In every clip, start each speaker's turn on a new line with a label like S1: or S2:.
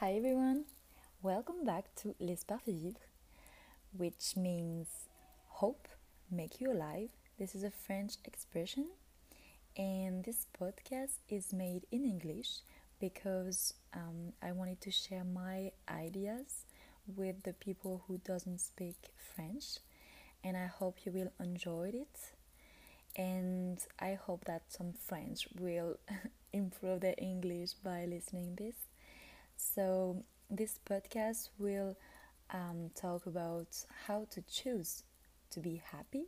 S1: Hi everyone, welcome back to L'espoir fait vivre, which means hope make you alive. This is a French expression, and this podcast is made in English because um, I wanted to share my ideas with the people who doesn't speak French, and I hope you will enjoy it. And I hope that some French will improve their English by listening this. So this podcast will um, talk about how to choose to be happy,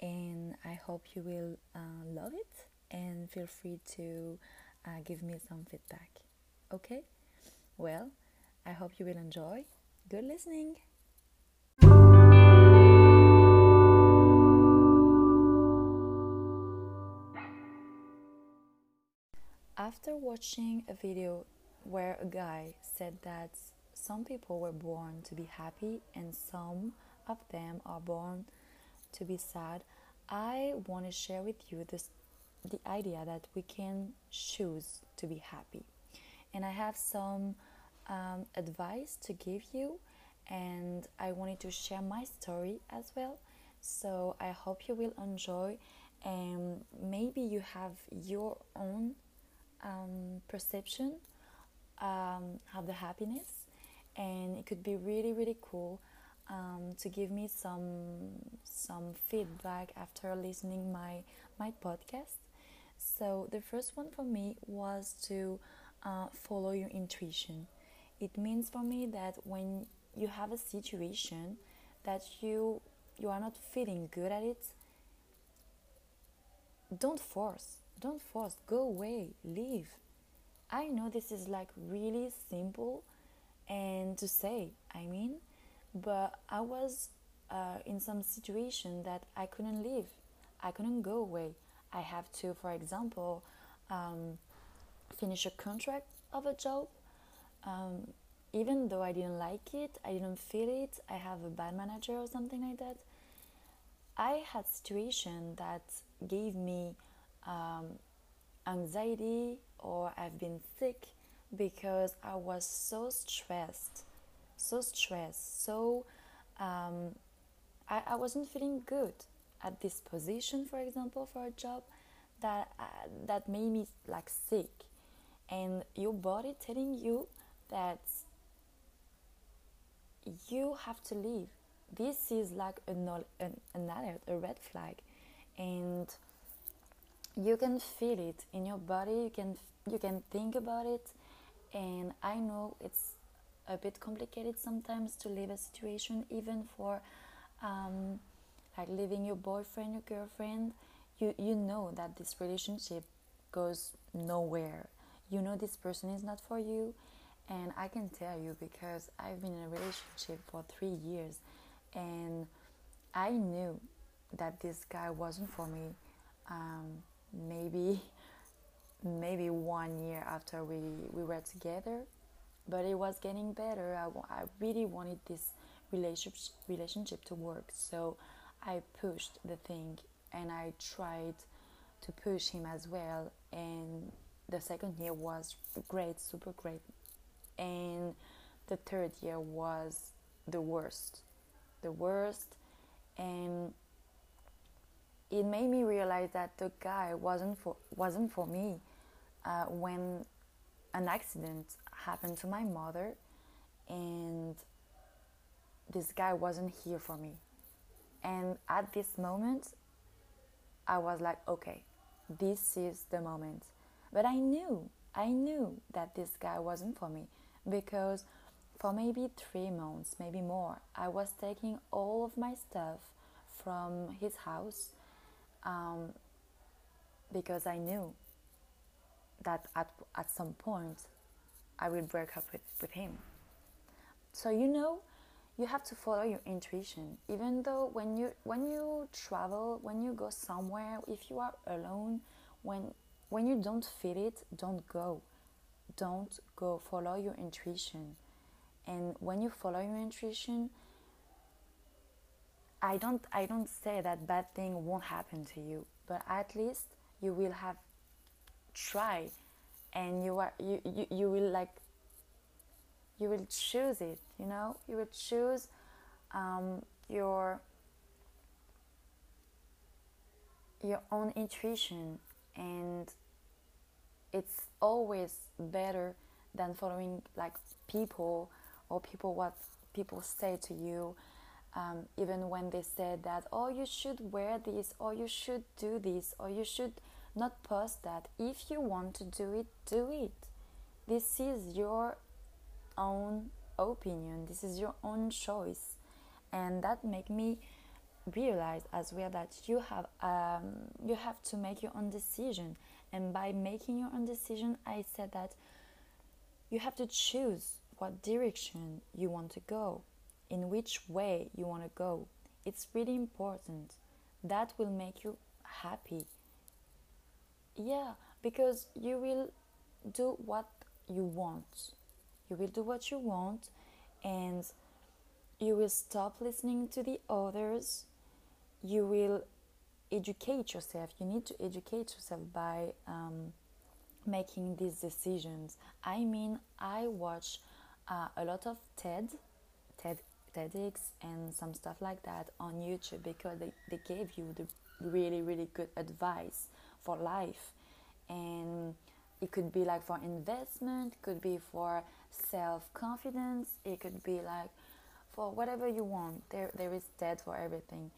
S1: and I hope you will uh, love it and feel free to uh, give me some feedback. Okay? Well, I hope you will enjoy. Good listening. After watching a video where a guy said that some people were born to be happy and some of them are born to be sad, I want to share with you this the idea that we can choose to be happy. And I have some um, advice to give you, and I wanted to share my story as well. So I hope you will enjoy, and maybe you have your own um, perception um, of the happiness, and it could be really really cool um, to give me some some feedback after listening my my podcast. So the first one for me was to uh, follow your intuition. It means for me that when you have a situation that you you are not feeling good at it, don't force. Don't force. Go away. Leave. I know this is like really simple and to say, I mean, but I was uh, in some situation that I couldn't leave. I couldn't go away. I have to, for example, um, finish a contract of a job. Um, even though I didn't like it, I didn't feel it, I have a bad manager or something like that. I had situation that gave me um, anxiety or I've been sick because I was so stressed, so stressed, so um, I, I wasn't feeling good at this position, for example, for a job that uh, that made me like sick, and your body telling you that you have to leave. This is like an, an, an alert, a red flag, and you can feel it in your body. You can you can think about it, and I know it's a bit complicated sometimes to leave a situation, even for um, like leaving your boyfriend, your girlfriend. You you know that this relationship goes nowhere. You know this person is not for you, and I can tell you because I've been in a relationship for three years, and I knew that this guy wasn't for me. Um, maybe maybe one year after we, we were together but it was getting better. I, I really wanted this relationship relationship to work so i pushed the thing and i tried to push him as well and the second year was great super great and the third year was the worst the worst and it made me realize that the guy wasn't for wasn't for me uh, when an accident happened to my mother and this guy wasn't here for me. And at this moment i was like okay this is the moment. But i knew i knew that this guy wasn't for me because for maybe three months maybe more i was taking all of my stuff from his house um, because I knew that at, at some point I will break up with, with him. So you know, you have to follow your intuition. Even though when you when you travel, when you go somewhere, if you are alone, when when you don't feel it, don't go. Don't go. Follow your intuition. And when you follow your intuition, I don't I don't say that bad thing won't happen to you, but at least you will have tried and you are you, you, you will like you will choose it you know? You will choose um, your your own intuition and it's always better than following like people or people what people say to you um, even when they said that oh you should wear this or you should do this or you should not post that. If you want to do it do it. This is your own opinion. This is your own choice. And that make me realize as well that you have um, you have to make your own decision. And by making your own decision i said that you have to choose what direction you want to go in which way you want to go. It's really important. That will make you happy. Yeah because you will do what you want. You will do what you want and you will stop listening to the others. You will educate yourself. You need to educate yourself by um, making these decisions. I mean i watch uh, a lot of ted ted TEDx and some stuff like that on YouTube because they, they gave you the really really good advice for life. And it could be like for investment could be for self-confidence it could be like for whatever you want there there is TED for everything.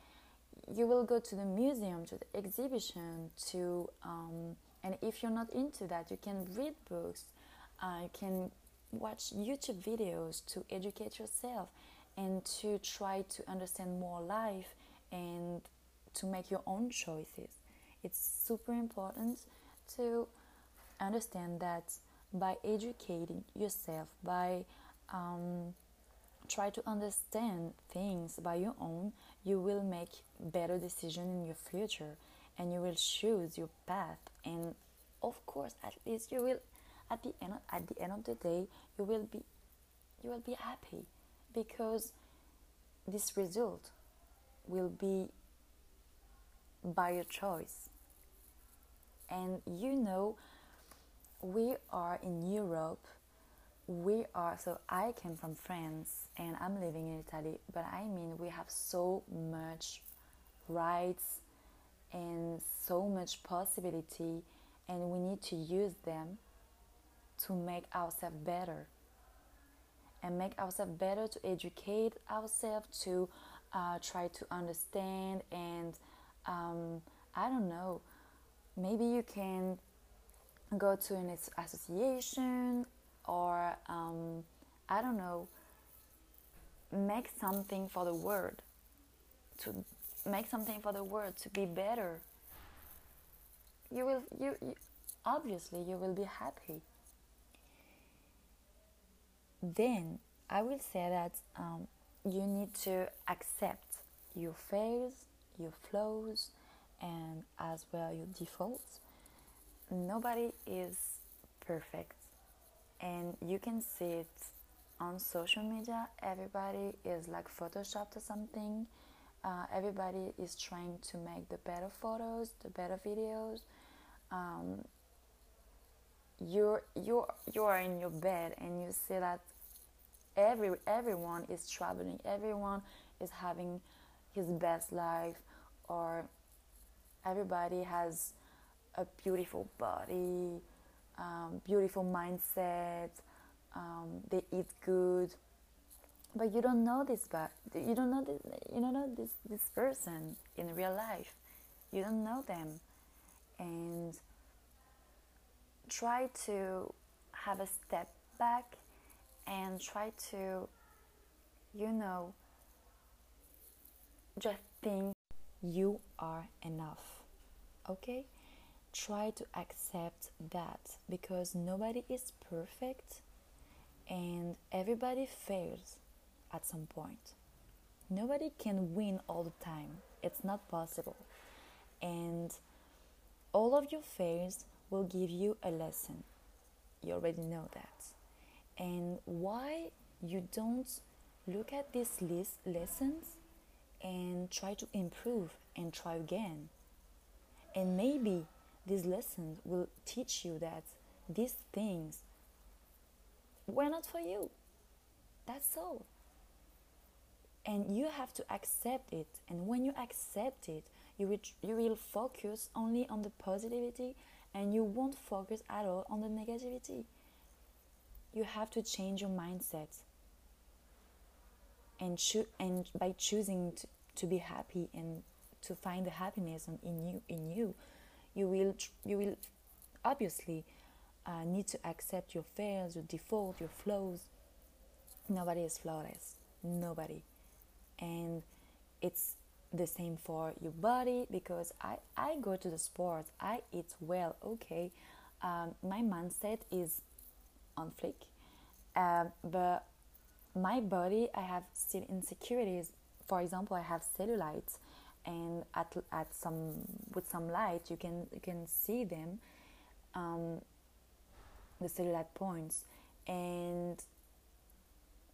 S1: You will go to the museum, to the exhibition, to um, and if you're not into that, you can read books, uh, you can watch YouTube videos to educate yourself and to try to understand more life and to make your own choices. It's super important to understand that by educating yourself, by um, try to understand things by your own, you will make better decisions in your future and you will choose your path and of course at least you will at the end at the end of the day you will be you will be happy because this result will be by your choice. And you know we are in Europe. We are so i came from france and i'm living in italy but i mean we have so much rights and so much possibility and we need to use them to make ourselves better and make ourselves better to educate ourselves to uh, try to understand and um, i don't know maybe you can go to an association or um, I don't know, make something for the world, to make something for the world to be better. You will, you, you obviously, you will be happy. Then I will say that um, you need to accept your fails, your flaws, and as well your defaults. Nobody is perfect and you can see it on social media. Everybody is like photoshopped or something. Uh, everybody is trying to make the better photos the better videos. Um, you're you're you're in your bed and you see that every everyone is traveling everyone is having his best life or everybody has a beautiful body um, beautiful mindset. Um, they eat good, but you don't know this. But you don't know this. You don't know this this person in real life. You don't know them, and try to have a step back and try to, you know, just think you are enough. Okay? try to accept that because nobody is perfect and everybody fails at some point. Nobody can win all the time, it's not possible. And all of your fails will give you a lesson. You already know that. And why you don't look at these list lessons and try to improve and try again. And maybe these lessons will teach you that these things were not for you. That's all. And you have to accept it. And when you accept it, you will, you will focus only on the positivity and you won't focus at all on the negativity. You have to change your mindset. And, cho- and by choosing to, to be happy and to find the happiness in you, in you, you will you will obviously uh, need to accept your fails, your default, your flaws. Nobody is flawless. Nobody. And it's the same for your body because I, I go to the sport, I eat well, okay. Um, my mindset is on flick. Um, but my body, I have still insecurities. For example, I have cellulite and at, at some with some light you can you can see them um, the cellulite points and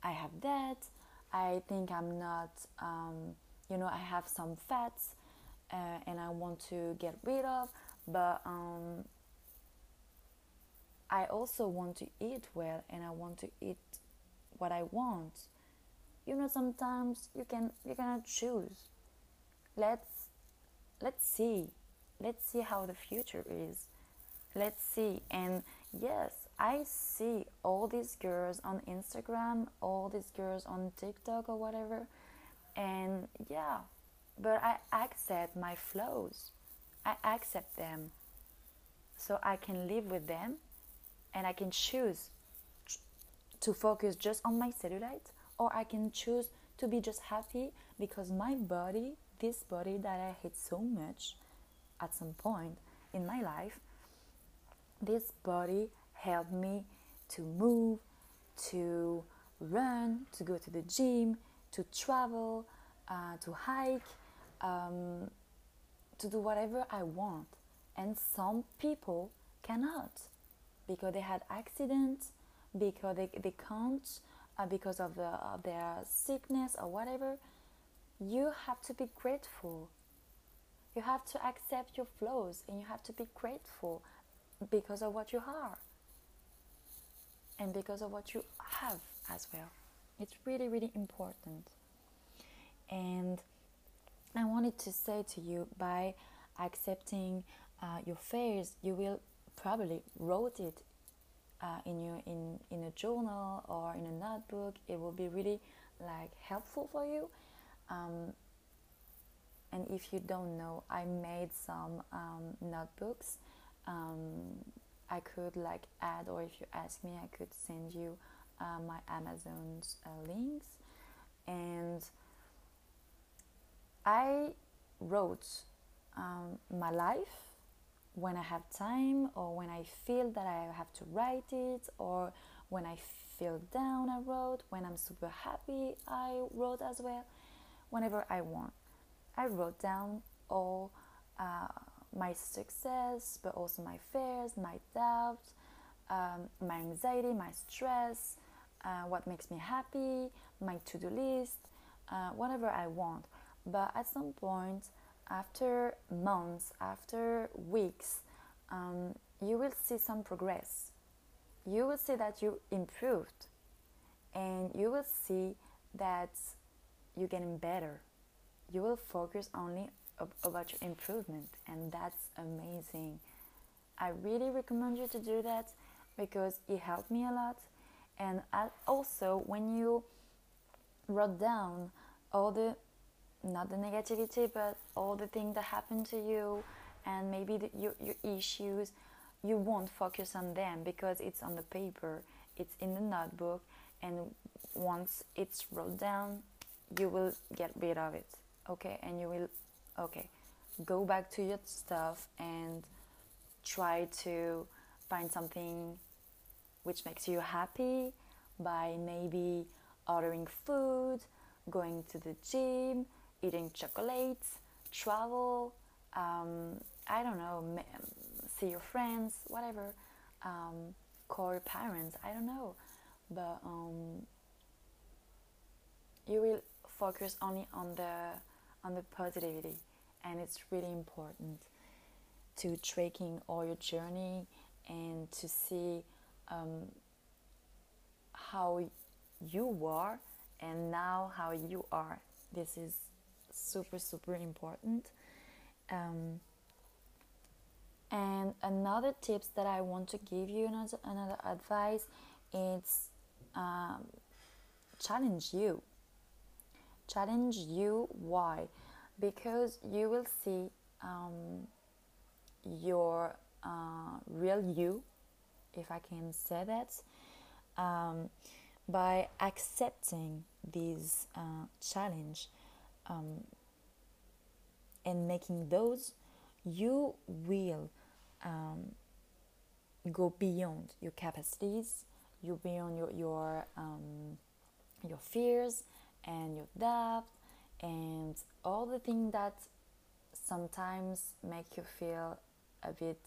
S1: I have that I think I'm not um, you know I have some fats uh, and I want to get rid of but um, I also want to eat well and I want to eat what I want. You know sometimes you can you cannot choose. Let's let's see. Let's see how the future is. Let's see. And yes i see all these girls on instagram all these girls on tiktok or whatever and yeah but i accept my flaws. I accept them so i can live with them and i can choose to focus just on my cellulite or i can choose to be just happy because my body this body that I hate so much at some point in my life, this body helped me to move, to run, to go to the gym, to travel, uh, to hike, um, to do whatever I want. And some people cannot because they had accidents, because they, they can't, uh, because of, the, of their sickness or whatever you have to be grateful. You have to accept your flaws and you have to be grateful because of what you are and because of what you have as well. It's really, really important. And I wanted to say to you by accepting uh, your fears, you will probably wrote it uh, in your in in a journal or in a notebook. It will be really like helpful for you um, and if you don't know, I made some um, notebooks. Um, I could like add, or if you ask me, I could send you uh, my Amazon's uh, links. And I wrote um, my life when I have time, or when I feel that I have to write it, or when I feel down, I wrote. When I'm super happy, I wrote as well whenever I want. I wrote down all uh, my success, but also my fears, my doubts, um, my anxiety, my stress, uh, what makes me happy, my to do list, uh, whatever I want. But at some point, after months, after weeks, um, you will see some progress. You will see that you improved, and you will see that you're getting better. You will focus only about your improvement, and that's amazing. I really recommend you to do that because it helped me a lot. And also, when you wrote down all the not the negativity, but all the things that happened to you, and maybe the, your, your issues, you won't focus on them because it's on the paper, it's in the notebook, and once it's wrote down, you will get rid of it okay? And you will okay go back to your stuff and try to find something which makes you happy by maybe ordering food going to the gym eating chocolates travel um, i don't know see your friends whatever um, call your parents i don't know. But um, you will focus only on the on the positivity and it's really important to tracking all your journey and to see um, how you are and now how you are. This is super, super important. Um, and another tips that I want to give you, another, another advice, is um, challenge you. Challenge you. Why? Because you will see um, your uh, real you, if I can say that, um, by accepting this uh, challenge um, and making those, you will um, go beyond your capacities, you beyond your your um, your fears and your doubt and all the things that sometimes make you feel a bit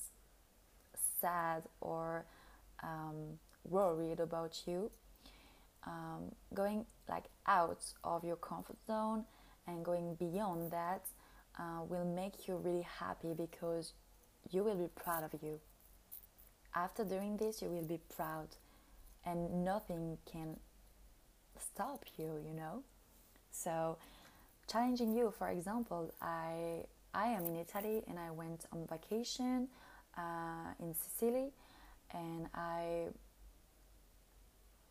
S1: sad or um, worried about you. Um, going like out of your comfort zone and going beyond that uh, will make you really happy because you will be proud of you. After doing this, you will be proud, and nothing can stop you, you know. So, challenging you, for example, I I am in Italy and I went on vacation uh, in Sicily, and I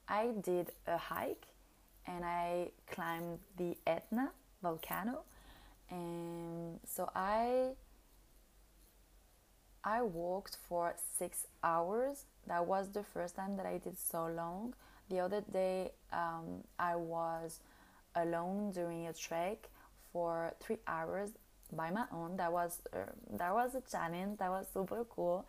S1: I did a hike and I climbed the Etna volcano, and so I I walked for six hours. That was the first time that I did so long. The other day, um, I was alone doing a trek for three hours by my own. That was uh, that was a challenge. That was super cool.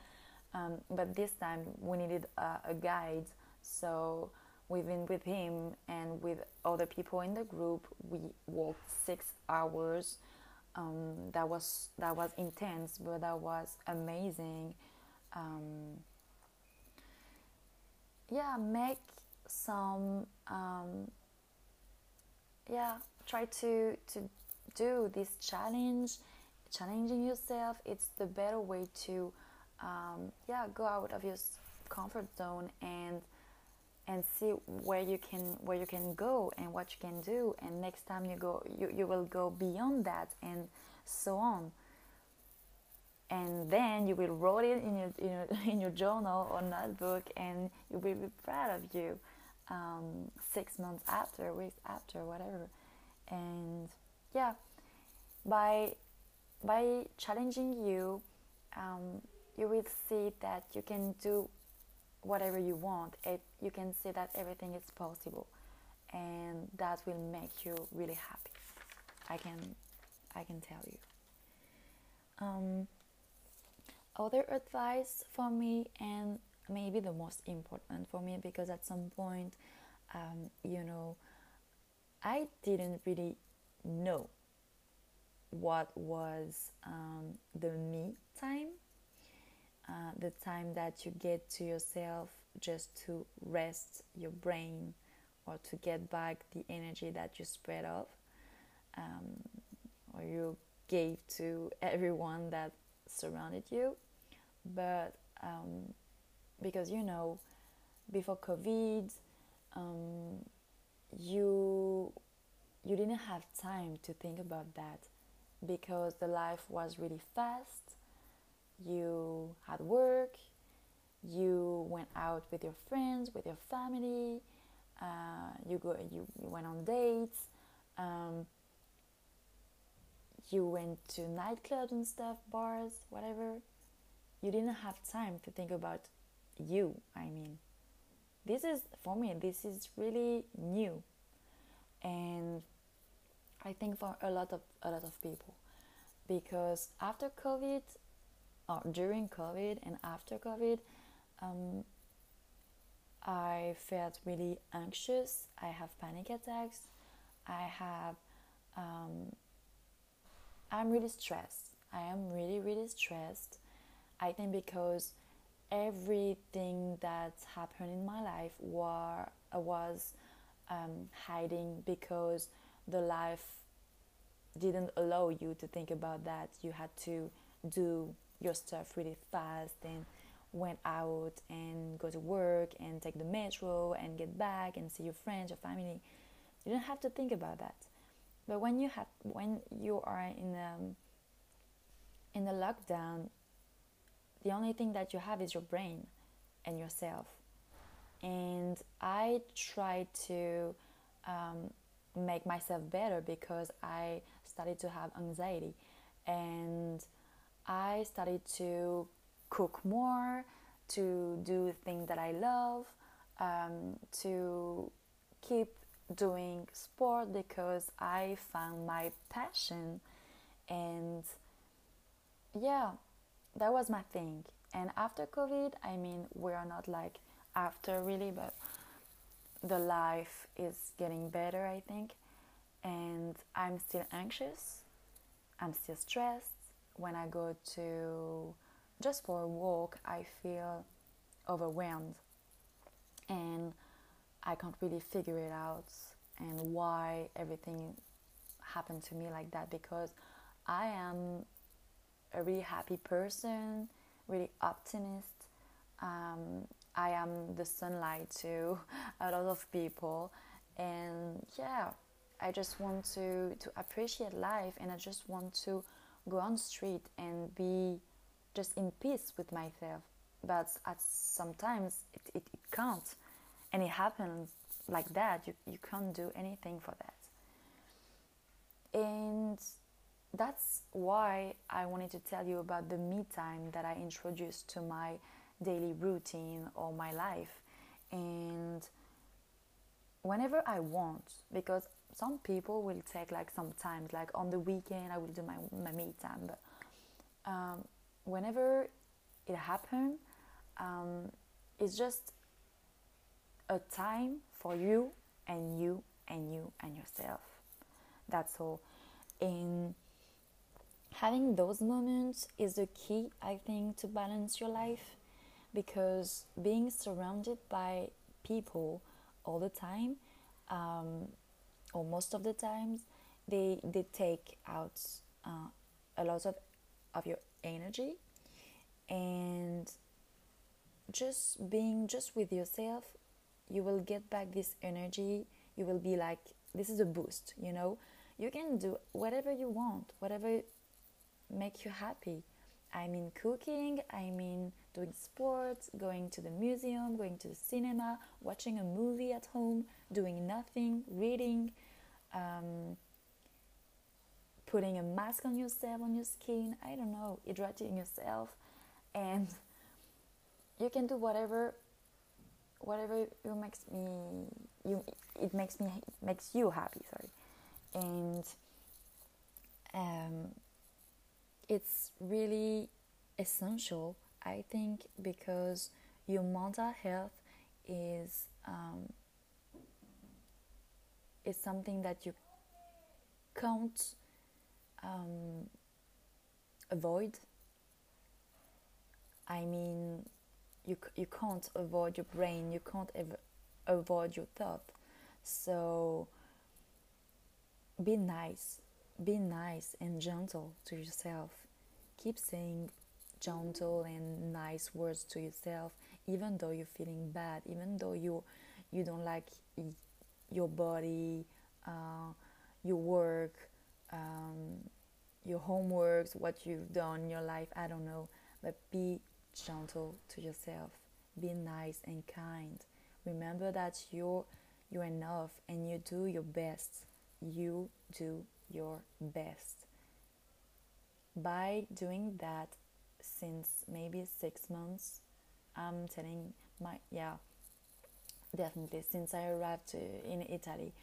S1: Um, but this time we needed a, guide, so we've been with him and with other people in the group. We walked six hours um, that was that was intense, but that was amazing. Um, yeah, make some um, yeah try to to do this challenge challenging yourself it's the better way to um, yeah go out of your comfort zone and and see where you can where you can go and what you can do and next time you go you, you will go beyond that and so on. And then you will write it in your, in your, in your journal or notebook and you will be proud of you um, six months after weeks after whatever. And yeah by by challenging you um, you will see that you can do whatever you want, it, you can see that everything is possible, and that will make you really happy. I can, I can tell you. Um, other advice for me, and maybe the most important for me, because at some point, um, you know, I didn't really know what was um, the me time uh, the time that you get to yourself just to rest your brain or to get back the energy that you spread off um, or you gave to everyone that surrounded you. But um, because you know, before COVID, um, didn't have time to think about that because the life was really fast you had work, you went out with your friends, with your family, uh, you go, you, you went on dates, um, you went to nightclubs and stuff, bars, whatever. You didn't have time to think about you. I mean, this is for me. This is really new, and I think for a lot of a lot of people, because after COVID, or during COVID and after COVID, um, I felt really anxious. I have panic attacks. I have, um, I'm really stressed. I am really, really stressed. I think because everything that happened in my life war, was um, hiding because the life didn't allow you to think about that. You had to do your stuff really fast and went out and go to work and take the metro and get back and see your friends, your family. You don't have to think about that. But when you have when you are in a in a lockdown, the only thing that you have is your brain and yourself. And I try to um, make myself better because I started to have anxiety and I started to cook more, to do things that I love, um, to keep doing sport because I found my passion and yeah, that was my thing. And after COVID, I mean, we are not like after really, but the life is getting better, I think. And I'm still anxious, I'm still stressed. When I go to just for a walk, I feel overwhelmed and I can't really figure it out and why everything happened to me like that because I am a really happy person, really optimist. Um, I am the sunlight to a lot of people, and yeah, I just want to to appreciate life, and I just want to go on street and be just in peace with myself. But at sometimes it, it, it can't, and it happens like that. You you can't do anything for that, and that's why I wanted to tell you about the me time that I introduced to my daily routine or my life. And whenever I want, because some people will take like sometimes, like on the weekend, I will do my, my me time. But um, whenever it happens, um, it's just a time for you and you and you and yourself. That's all. And having those moments is the key, I think, to balance your life because being surrounded by people all the time, um, or most of the times, they they take out uh, a lot of of your energy, and just being just with yourself, you will get back this energy. You will be like, this is a boost, you know. You can do whatever you want, whatever make you happy. I mean cooking, I mean doing sports, going to the museum, going to the cinema, watching a movie at home, doing nothing, reading, um, putting a mask on yourself, on your skin, I don't know, hydrating yourself, and you can do whatever whatever you makes me you it makes me makes you happy sorry. And um, it's really essential, I think, because your mental health is um, is something that you can't um, avoid. I mean, you you can't avoid your brain. You can't ev- avoid your thought. So be nice be nice and gentle to yourself. Keep saying gentle and nice words to yourself, even though you're feeling bad, even though you you don't like your body, uh, your work, um, your homeworks, what you've done in your life. I don't know, but be gentle to yourself. Be nice and kind. Remember that you're you're enough and you do your best. You do your best. By doing that since maybe six months, I'm telling my, yeah, definitely, since I arrived to, in Italy,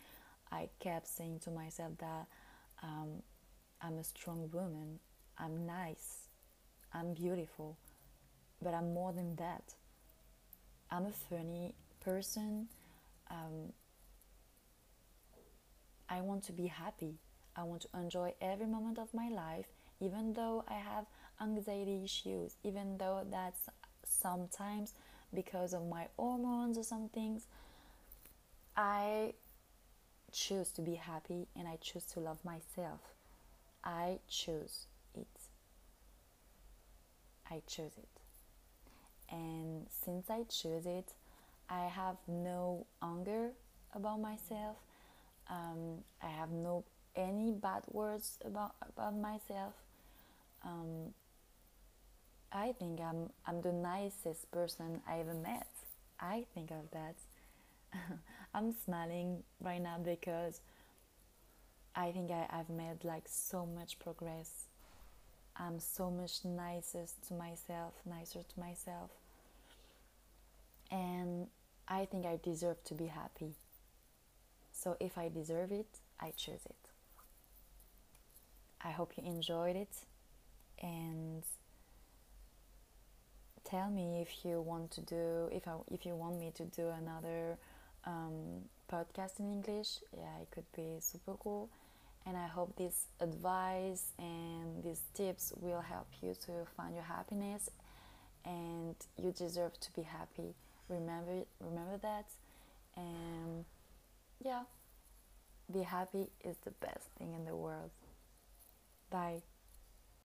S1: I kept saying to myself that um, I'm a strong woman, I'm nice, I'm beautiful, but I'm more than that. I'm a funny person. Um, I want to be happy. I want to enjoy every moment of my life, even though I have anxiety issues, even though that's sometimes because of my hormones or some things. I choose to be happy and I choose to love myself. I choose it. I choose it. and since I choose it, I have no anger about myself. Um, I have no any bad words about about myself. Um, I think I'm I'm the nicest person I ever met. I think of that. I'm smiling right now because I think I, I've made like so much progress. I'm so much nicer to myself, nicer to myself. And I think I deserve to be happy. So if I deserve it, I choose it. I hope you enjoyed it and tell me if you want to do if I, if you want me to do another um, podcast in English. Yeah, it could be super cool. And I hope this advice and these tips will help you to find your happiness. And you deserve to be happy. Remember, remember that. And yeah, be happy is the best thing in the world. Bye.